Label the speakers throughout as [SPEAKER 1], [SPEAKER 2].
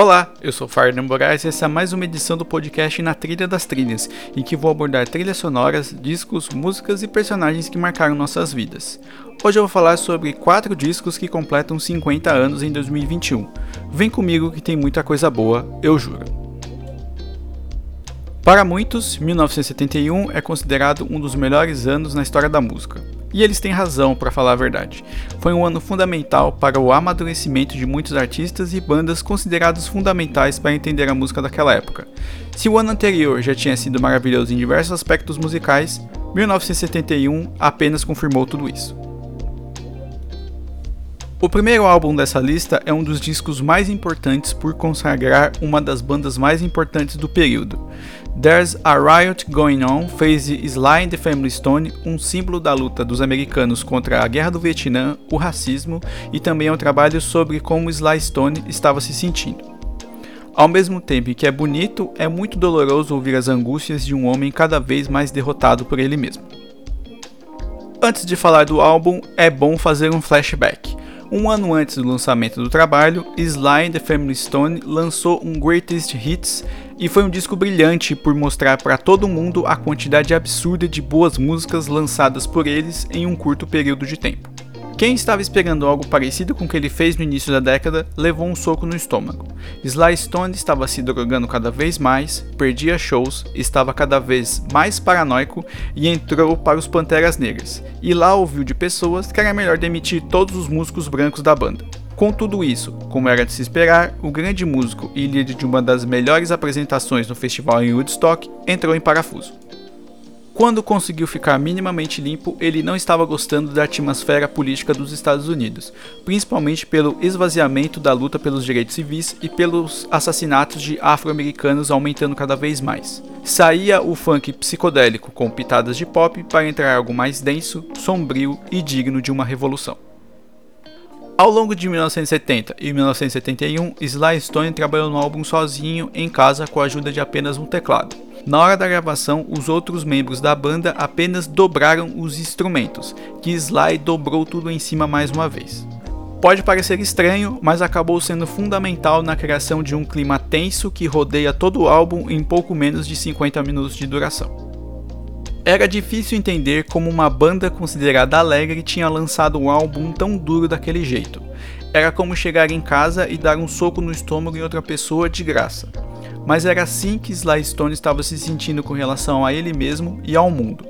[SPEAKER 1] Olá, eu sou Fernando Moraes e essa é mais uma edição do podcast Na Trilha das Trilhas, em que vou abordar trilhas sonoras, discos, músicas e personagens que marcaram nossas vidas. Hoje eu vou falar sobre quatro discos que completam 50 anos em 2021. Vem comigo que tem muita coisa boa, eu juro. Para muitos, 1971 é considerado um dos melhores anos na história da música. E eles têm razão, para falar a verdade. Foi um ano fundamental para o amadurecimento de muitos artistas e bandas considerados fundamentais para entender a música daquela época. Se o ano anterior já tinha sido maravilhoso em diversos aspectos musicais, 1971 apenas confirmou tudo isso. O primeiro álbum dessa lista é um dos discos mais importantes por consagrar uma das bandas mais importantes do período. There's a Riot Going On fez de Sly and the Family Stone um símbolo da luta dos americanos contra a guerra do Vietnã, o racismo e também é um trabalho sobre como Sly Stone estava se sentindo. Ao mesmo tempo que é bonito, é muito doloroso ouvir as angústias de um homem cada vez mais derrotado por ele mesmo. Antes de falar do álbum, é bom fazer um flashback. Um ano antes do lançamento do trabalho, Sly and the Family Stone lançou um Greatest Hits e foi um disco brilhante por mostrar para todo mundo a quantidade absurda de boas músicas lançadas por eles em um curto período de tempo. Quem estava esperando algo parecido com o que ele fez no início da década levou um soco no estômago. Sly Stone estava se drogando cada vez mais, perdia shows, estava cada vez mais paranoico e entrou para os Panteras Negras. E lá ouviu de pessoas que era melhor demitir todos os músicos brancos da banda. Com tudo isso, como era de se esperar, o grande músico e líder de uma das melhores apresentações no festival em Woodstock entrou em parafuso. Quando conseguiu ficar minimamente limpo, ele não estava gostando da atmosfera política dos Estados Unidos, principalmente pelo esvaziamento da luta pelos direitos civis e pelos assassinatos de afro-americanos aumentando cada vez mais. Saía o funk psicodélico com pitadas de pop para entrar algo mais denso, sombrio e digno de uma revolução. Ao longo de 1970 e 1971, Sly Stone trabalhou no álbum sozinho em casa com a ajuda de apenas um teclado. Na hora da gravação, os outros membros da banda apenas dobraram os instrumentos, que Sly dobrou tudo em cima mais uma vez. Pode parecer estranho, mas acabou sendo fundamental na criação de um clima tenso que rodeia todo o álbum em pouco menos de 50 minutos de duração. Era difícil entender como uma banda considerada alegre tinha lançado um álbum tão duro daquele jeito. Era como chegar em casa e dar um soco no estômago em outra pessoa de graça mas era assim que Sly Stone estava se sentindo com relação a ele mesmo e ao mundo.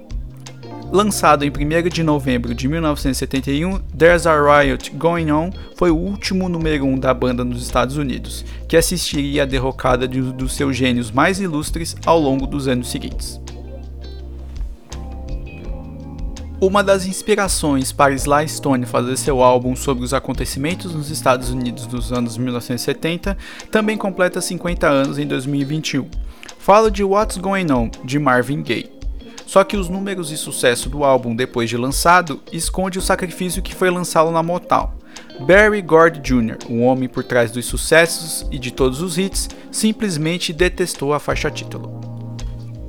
[SPEAKER 1] Lançado em 1 de novembro de 1971, There's a Riot Going On foi o último número 1 um da banda nos Estados Unidos, que assistiria à derrocada de um dos seus gênios mais ilustres ao longo dos anos seguintes. Uma das inspirações para Sly Stone fazer seu álbum sobre os acontecimentos nos Estados Unidos dos anos 1970 também completa 50 anos em 2021. Falo de What's Going On, de Marvin Gaye. Só que os números e sucesso do álbum depois de lançado esconde o sacrifício que foi lançá-lo na Motown. Barry Gordy Jr., o homem por trás dos sucessos e de todos os hits, simplesmente detestou a faixa título.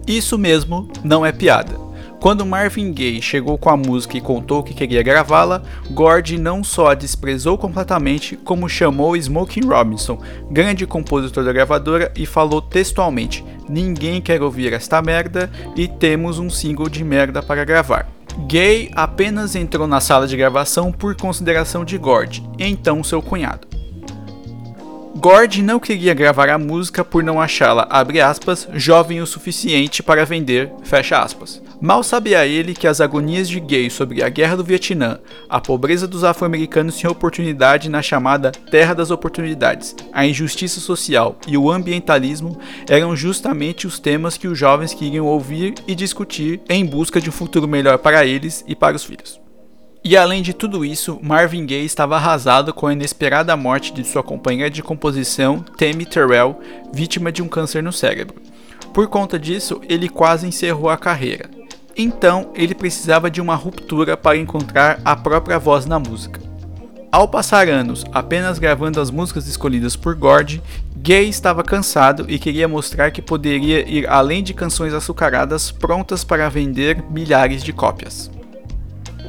[SPEAKER 1] Isso mesmo, não é piada. Quando Marvin Gaye chegou com a música e contou que queria gravá-la, Gord não só a desprezou completamente, como chamou Smokey Robinson, grande compositor da gravadora, e falou textualmente: Ninguém quer ouvir esta merda e temos um single de merda para gravar. Gay apenas entrou na sala de gravação por consideração de Gord, então seu cunhado. Gord não queria gravar a música por não achá-la, aspas, jovem o suficiente para vender. Mal sabia ele que as agonias de Gay sobre a guerra do Vietnã, a pobreza dos afro-americanos sem oportunidade na chamada Terra das Oportunidades, a injustiça social e o ambientalismo eram justamente os temas que os jovens queriam ouvir e discutir em busca de um futuro melhor para eles e para os filhos. E além de tudo isso, Marvin Gaye estava arrasado com a inesperada morte de sua companheira de composição, Tammy Terrell, vítima de um câncer no cérebro. Por conta disso, ele quase encerrou a carreira. Então ele precisava de uma ruptura para encontrar a própria voz na música. Ao passar anos apenas gravando as músicas escolhidas por Gord, Gay estava cansado e queria mostrar que poderia ir além de canções açucaradas prontas para vender milhares de cópias.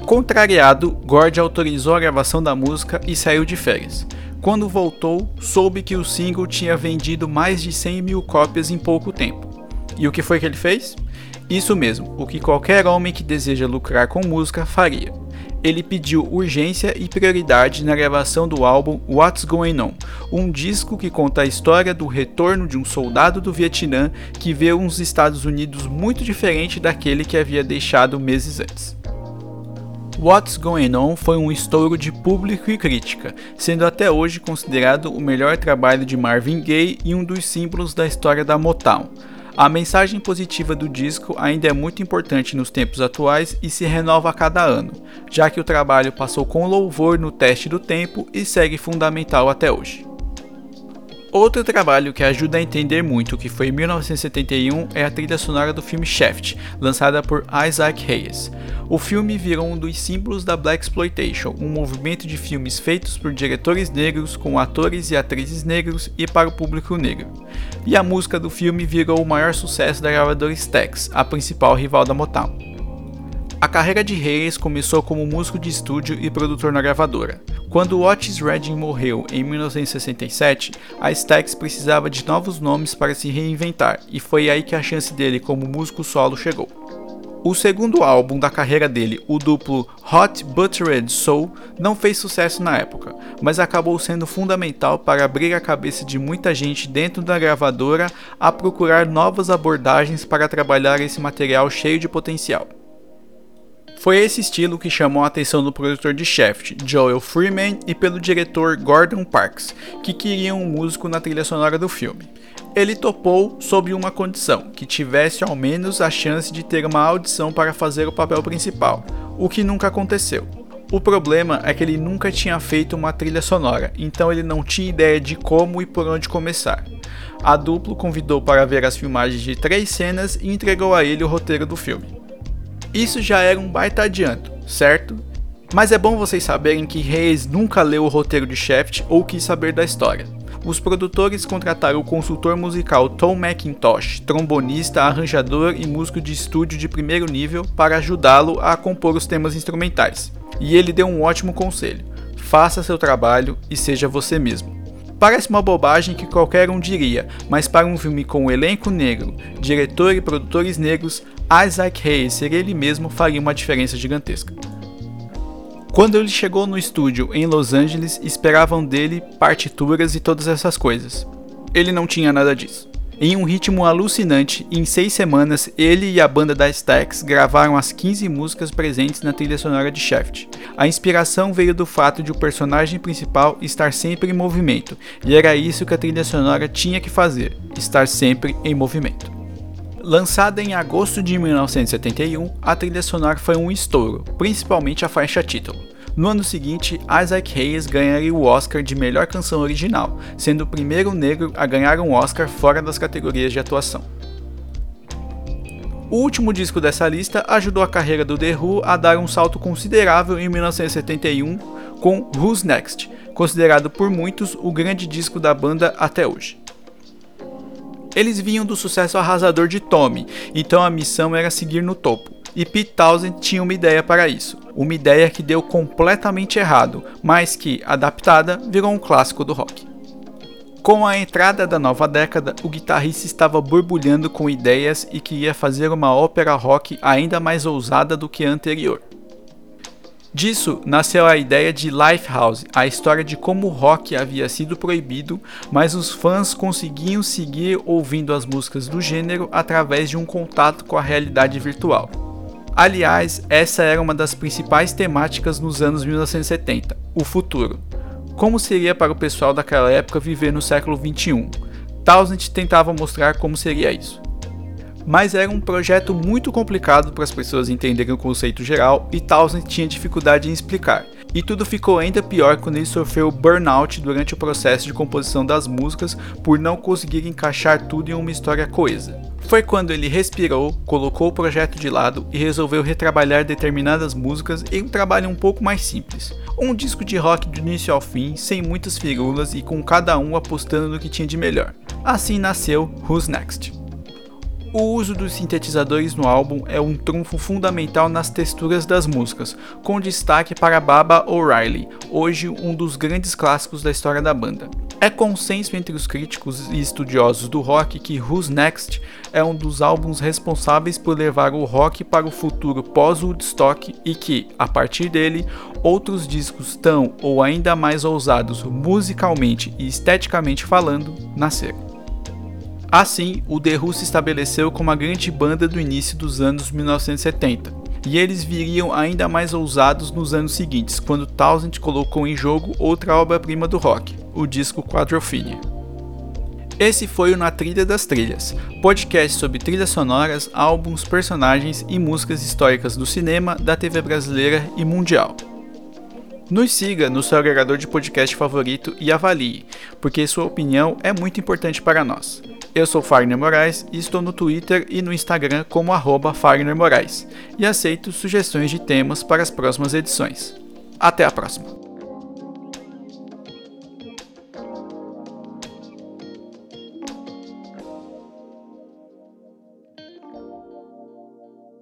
[SPEAKER 1] Contrariado, Gord autorizou a gravação da música e saiu de férias. Quando voltou, soube que o single tinha vendido mais de 100 mil cópias em pouco tempo. E o que foi que ele fez? Isso mesmo, o que qualquer homem que deseja lucrar com música faria. Ele pediu urgência e prioridade na gravação do álbum What's Going On, um disco que conta a história do retorno de um soldado do Vietnã que vê uns Estados Unidos muito diferente daquele que havia deixado meses antes. What's Going On foi um estouro de público e crítica, sendo até hoje considerado o melhor trabalho de Marvin Gaye e um dos símbolos da história da Motown. A mensagem positiva do disco ainda é muito importante nos tempos atuais e se renova a cada ano, já que o trabalho passou com louvor no teste do tempo e segue fundamental até hoje. Outro trabalho que ajuda a entender muito que foi 1971 é a trilha sonora do filme Shaft, lançada por Isaac Hayes. O filme virou um dos símbolos da Black Exploitation, um movimento de filmes feitos por diretores negros com atores e atrizes negros e para o público negro. E a música do filme virou o maior sucesso da gravadora Stax, a principal rival da Motown. A carreira de Hayes começou como músico de estúdio e produtor na gravadora. Quando Otis Redding morreu em 1967, a Stax precisava de novos nomes para se reinventar, e foi aí que a chance dele como músico solo chegou. O segundo álbum da carreira dele, o duplo Hot Buttered Soul, não fez sucesso na época, mas acabou sendo fundamental para abrir a cabeça de muita gente dentro da gravadora a procurar novas abordagens para trabalhar esse material cheio de potencial. Foi esse estilo que chamou a atenção do produtor de Shaft, Joel Freeman, e pelo diretor Gordon Parks, que queriam um músico na trilha sonora do filme. Ele topou sob uma condição, que tivesse ao menos a chance de ter uma audição para fazer o papel principal, o que nunca aconteceu. O problema é que ele nunca tinha feito uma trilha sonora, então ele não tinha ideia de como e por onde começar. A duplo convidou para ver as filmagens de três cenas e entregou a ele o roteiro do filme. Isso já era um baita adianto, certo? Mas é bom vocês saberem que Reis nunca leu o roteiro de Shaft ou quis saber da história. Os produtores contrataram o consultor musical Tom McIntosh, trombonista, arranjador e músico de estúdio de primeiro nível, para ajudá-lo a compor os temas instrumentais. E ele deu um ótimo conselho: faça seu trabalho e seja você mesmo. Parece uma bobagem que qualquer um diria, mas para um filme com um elenco negro, diretor e produtores negros, Isaac Hayes ser ele mesmo faria uma diferença gigantesca. Quando ele chegou no estúdio em Los Angeles, esperavam dele partituras e todas essas coisas. Ele não tinha nada disso. Em um ritmo alucinante, em seis semanas, ele e a banda da Stax gravaram as 15 músicas presentes na trilha sonora de Shaft. A inspiração veio do fato de o personagem principal estar sempre em movimento, e era isso que a trilha sonora tinha que fazer: estar sempre em movimento. Lançada em agosto de 1971, a trilha sonora foi um estouro, principalmente a faixa título. No ano seguinte, Isaac Hayes ganharia o Oscar de melhor canção original, sendo o primeiro negro a ganhar um Oscar fora das categorias de atuação. O último disco dessa lista ajudou a carreira do The Who a dar um salto considerável em 1971 com Who's Next, considerado por muitos o grande disco da banda até hoje. Eles vinham do sucesso arrasador de Tommy, então a missão era seguir no topo. E Pete Townsend tinha uma ideia para isso, uma ideia que deu completamente errado, mas que, adaptada, virou um clássico do rock. Com a entrada da nova década, o guitarrista estava borbulhando com ideias e queria fazer uma ópera rock ainda mais ousada do que a anterior. Disso nasceu a ideia de Lifehouse, a história de como o rock havia sido proibido, mas os fãs conseguiam seguir ouvindo as músicas do gênero através de um contato com a realidade virtual. Aliás, essa era uma das principais temáticas nos anos 1970, o futuro. Como seria para o pessoal daquela época viver no século 21? Townsend tentava mostrar como seria isso mas era um projeto muito complicado para as pessoas entenderem o conceito geral e Townsend tinha dificuldade em explicar. E tudo ficou ainda pior quando ele sofreu burnout durante o processo de composição das músicas por não conseguir encaixar tudo em uma história coesa. Foi quando ele respirou, colocou o projeto de lado e resolveu retrabalhar determinadas músicas em um trabalho um pouco mais simples. Um disco de rock do início ao fim, sem muitas firulas e com cada um apostando no que tinha de melhor. Assim nasceu Who's Next. O uso dos sintetizadores no álbum é um trunfo fundamental nas texturas das músicas, com destaque para Baba O'Reilly, hoje um dos grandes clássicos da história da banda. É consenso entre os críticos e estudiosos do rock que Who's Next é um dos álbuns responsáveis por levar o rock para o futuro pós-Woodstock e que, a partir dele, outros discos tão ou ainda mais ousados musicalmente e esteticamente falando nasceram. Assim, o The Who se estabeleceu como a grande banda do início dos anos 1970, e eles viriam ainda mais ousados nos anos seguintes, quando Townsend colocou em jogo outra obra-prima do rock, o disco Quadrophenia. Esse foi o Na Trilha das Trilhas, podcast sobre trilhas sonoras, álbuns, personagens e músicas históricas do cinema, da TV brasileira e mundial. Nos siga no seu agregador de podcast favorito e avalie, porque sua opinião é muito importante para nós. Eu sou Fagner Moraes e estou no Twitter e no Instagram como arroba Fagner Moraes e aceito sugestões de temas para as próximas edições. Até a próxima!